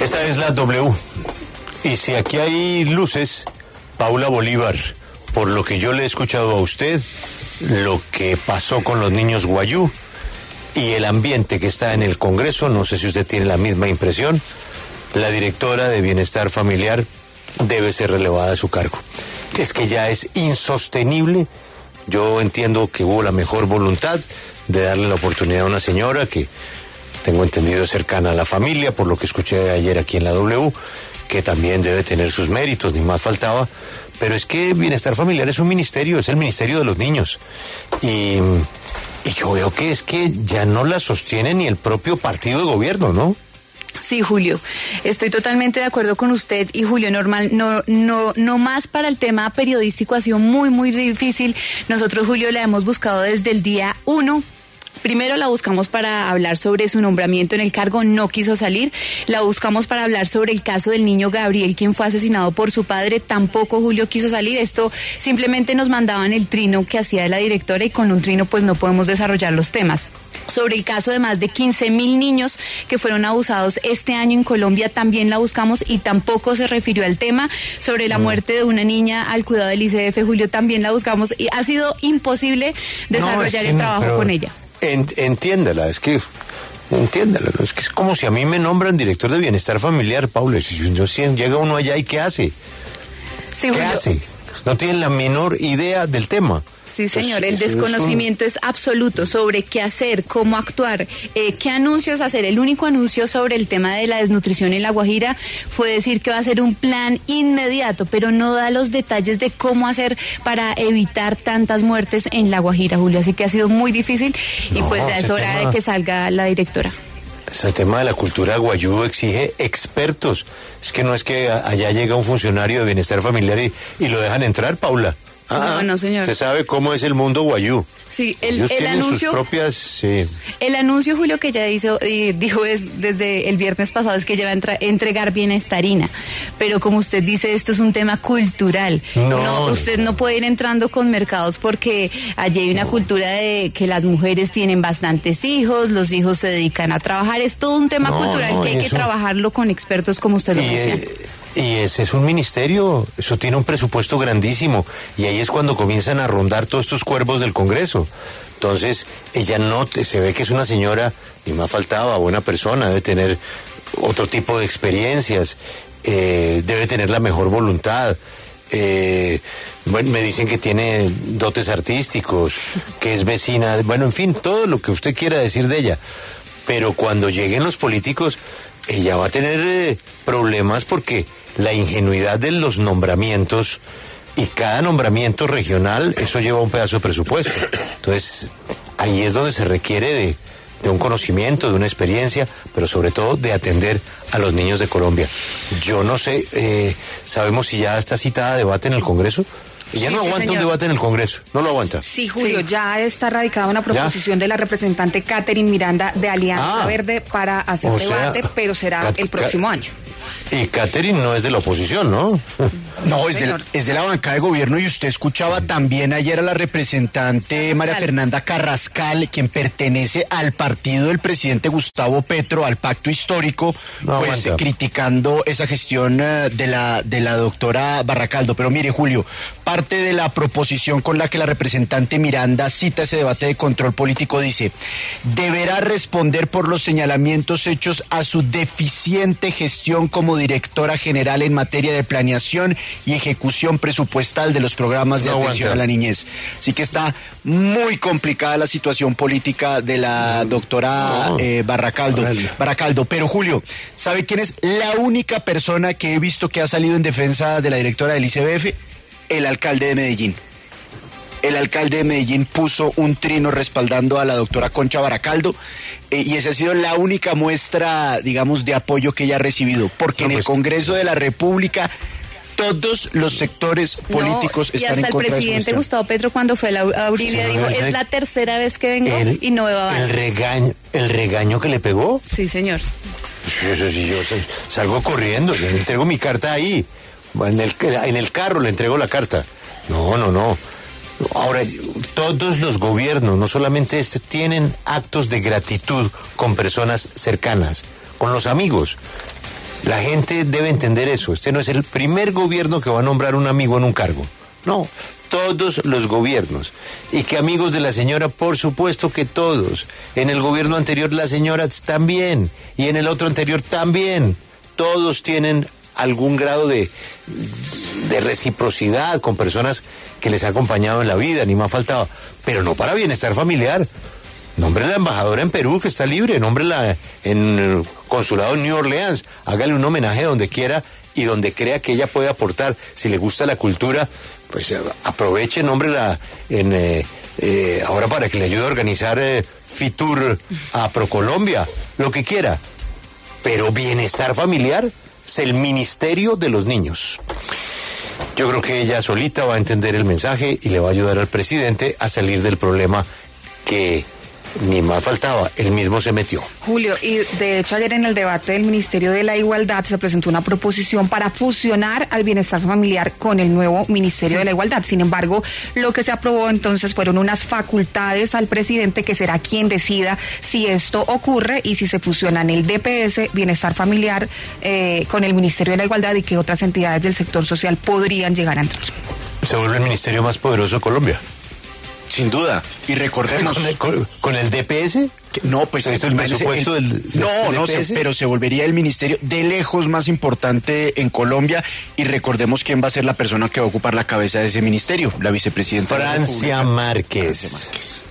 Esta es la W. Y si aquí hay luces, Paula Bolívar, por lo que yo le he escuchado a usted, lo que pasó con los niños guayú y el ambiente que está en el Congreso, no sé si usted tiene la misma impresión, la directora de Bienestar Familiar debe ser relevada de su cargo. Es que ya es insostenible. Yo entiendo que hubo la mejor voluntad de darle la oportunidad a una señora que tengo entendido cercana a la familia, por lo que escuché ayer aquí en la W, que también debe tener sus méritos, ni más faltaba. Pero es que Bienestar Familiar es un ministerio, es el ministerio de los niños. Y, yo veo que es que ya no la sostiene ni el propio partido de gobierno, ¿no? Sí, Julio, estoy totalmente de acuerdo con usted y Julio, normal, no, no, no más para el tema periodístico ha sido muy, muy difícil. Nosotros, Julio, la hemos buscado desde el día uno Primero la buscamos para hablar sobre su nombramiento en el cargo, no quiso salir. La buscamos para hablar sobre el caso del niño Gabriel, quien fue asesinado por su padre, tampoco Julio quiso salir. Esto simplemente nos mandaban el trino que hacía la directora y con un trino pues no podemos desarrollar los temas sobre el caso de más de 15 mil niños que fueron abusados este año en Colombia. También la buscamos y tampoco se refirió al tema. Sobre la muerte de una niña al cuidado del ICF, Julio, también la buscamos y ha sido imposible desarrollar el trabajo con ella entiéndela, es que entiéndela, es que es como si a mí me nombran director de bienestar familiar, Paula, si yo, llega uno allá y ¿qué hace? ¿Qué hace? No tienen la menor idea del tema. Sí, señor, el desconocimiento es, absoluto sobre qué hacer, cómo actuar, eh, qué anuncios hacer. El único anuncio sobre el tema de la desnutrición en La Guajira fue decir que va a ser un plan inmediato, pero no da los detalles de cómo hacer para evitar tantas muertes en La Guajira, Julio. Así que ha sido muy difícil y pues ya es hora de que salga la directora. Ese tema de la cultura guayú exige expertos. Es que no es que allá llega un funcionario de bienestar familiar y, y lo dejan entrar, Paula. Ah, no, señor. Usted sabe cómo es el mundo guayú. Sí, el, anuncio. Sus propias, sí. El anuncio, Julio, que ya hizo, dijo es, desde el viernes pasado es que ya va a entregar bienestarina. Pero como usted dice, esto es un tema cultural. No. usted no puede ir entrando con mercados porque allí hay una cultura de que las mujeres tienen bastantes hijos, los hijos se dedican a trabajar. Es todo un tema cultural que hay que trabajarlo con expertos como usted lo menciona. Y ese es un ministerio, eso tiene un presupuesto grandísimo. Y ahí es cuando comienzan a rondar todos estos cuervos del Congreso. Entonces, ella no, se ve que es una señora, ni más faltaba, buena persona, debe tener otro tipo de experiencias, eh, debe tener la mejor voluntad. Eh, bueno, me dicen que tiene dotes artísticos, que es vecina, bueno, en fin, todo lo que usted quiera decir de ella. Pero cuando lleguen los políticos, ella va a tener eh, problemas porque la ingenuidad de los nombramientos y cada nombramiento regional, eso lleva un pedazo de presupuesto. Entonces, ahí es donde se requiere de, un conocimiento, de una experiencia, pero sobre todo de atender a los niños de Colombia. Yo no sé, eh, sabemos si ya está citada debate en el Congreso. Y ya no aguanta un debate en el Congreso, no lo aguanta. Sí, Julio, ya está radicada una proposición de la representante Catherine Miranda de Alianza ah. Verde para hacer debate, pero será el próximo año. Y Catherine no es de la oposición, ¿no? No, es de, es de, la bancada de gobierno y usted escuchaba también ayer a la representante María Fernanda Carrascal, quien pertenece al partido del presidente Gustavo Petro, al pacto histórico, pues criticando esa gestión eh, de la, de la doctora Barracaldo. Pero mire, Julio, parte de la proposición con la que la representante Miranda cita ese debate de control político dice, deberá responder por los señalamientos hechos a su deficiente gestión como directora general en materia de planeación y ejecución presupuestal de los programas de atención a la niñez. Así que está muy complicada la situación política de la doctora eh, Barracaldo. Barracaldo. Pero Julio, ¿sabe quién es la única persona que he visto que ha salido en defensa de la directora del ICBF? El alcalde de Medellín el alcalde de Medellín puso un trino respaldando a la doctora Concha Baracaldo eh, y esa ha sido la única muestra, digamos, de apoyo que ella ha recibido, porque en el pues, Congreso de la República todos los sectores políticos están en contra el presidente Gustavo Petro cuando fue a la Uribe dijo, es la tercera vez que vengo y no veo avances. El regaño, ¿El regaño que le pegó? Sí, señor. Eso sí, yo salgo corriendo, le entrego mi carta ahí. En el, en el carro le entrego la carta. No, no, no. Ahora, todos los gobiernos, no solamente este, tienen actos de gratitud con personas cercanas, con los amigos. La gente debe entender eso. Este no es el primer gobierno que va a nombrar un amigo en un cargo. No, todos los gobiernos. Y que amigos de la señora, por supuesto que todos. En el gobierno anterior la señora también. Y en el otro anterior también. Todos tienen algún grado de, de reciprocidad con personas que les ha acompañado en la vida, ni más faltaba. Pero no para bienestar familiar. Nombre la embajadora en Perú que está libre, la en el consulado en New Orleans, hágale un homenaje donde quiera y donde crea que ella puede aportar. Si le gusta la cultura, pues eh, aproveche, nómbrela en, eh, eh, ahora para que le ayude a organizar Fitur a Procolombia, lo que quiera. Pero bienestar familiar es el ministerio de los niños. Yo creo que ella solita va a entender el mensaje y le va a ayudar al presidente a salir del problema que ni más faltaba, él mismo se metió. Julio, y de hecho ayer en el debate del Ministerio de la Igualdad se presentó una proposición para fusionar al bienestar familiar con el nuevo Ministerio de la Igualdad. Sin embargo, lo que se aprobó entonces fueron unas facultades al presidente que será quien decida si esto ocurre y si se fusionan el DPS, bienestar familiar, eh, con el Ministerio de la Igualdad y que otras entidades del sector social podrían llegar a entrar. Se vuelve el ministerio más poderoso de Colombia. Sin duda. Y recordemos. ¿Con el, DPS? No, pues es el presupuesto del, No, no, pero se volvería el ministerio de lejos más importante en Colombia. Y recordemos quién va a ser la persona que va a ocupar la cabeza de ese ministerio, la vicepresidenta. Francia Márquez. Francia Márquez.